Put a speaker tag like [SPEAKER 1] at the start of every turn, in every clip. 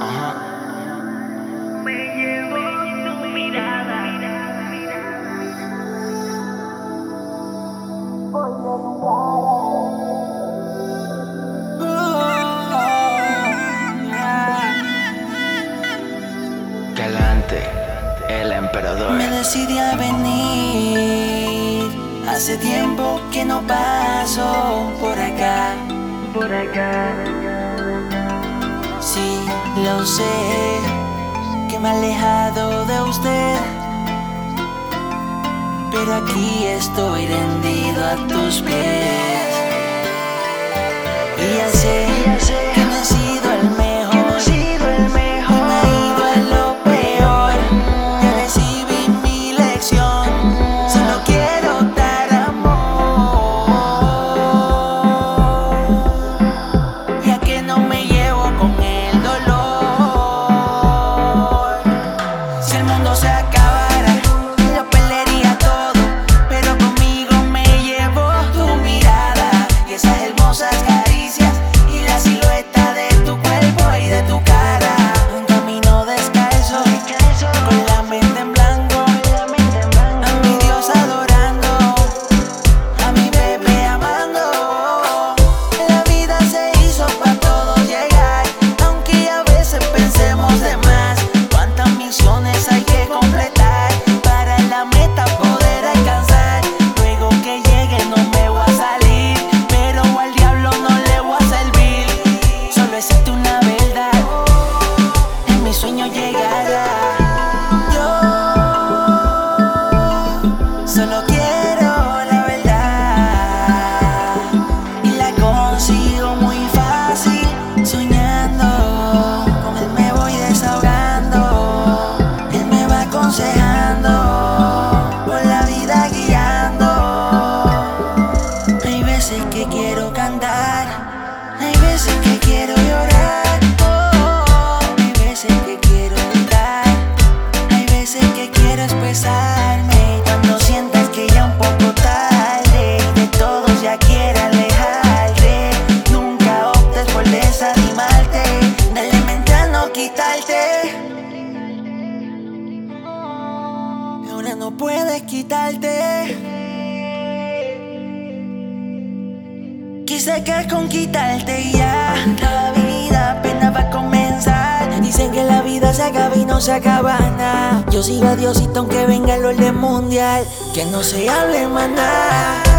[SPEAKER 1] Ajá.
[SPEAKER 2] Me llevo tu mirada.
[SPEAKER 1] Galante, el emperador.
[SPEAKER 3] Me decidí a venir. Hace tiempo que no paso por acá.
[SPEAKER 2] Por acá.
[SPEAKER 3] Sí, lo sé. Que me he alejado de usted. Pero aquí estoy rendido a tus pies. Y ya sé pensemos de más. Por desanimarte, dale no quitarte. Ahora no puedes quitarte. Quise que con quitarte ya La vida apenas va a comenzar Dicen que la vida se acaba y no se acaba nada Yo sigo a Diosito aunque venga el orden mundial Que no se hable más nada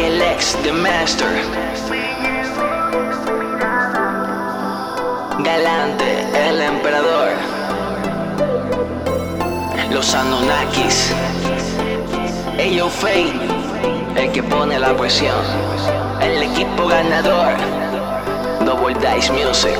[SPEAKER 1] Ex, The Master. Galante, el emperador. Los Anunnakis. Ello Fate, el que pone la presión. El equipo ganador. Double Dice Music.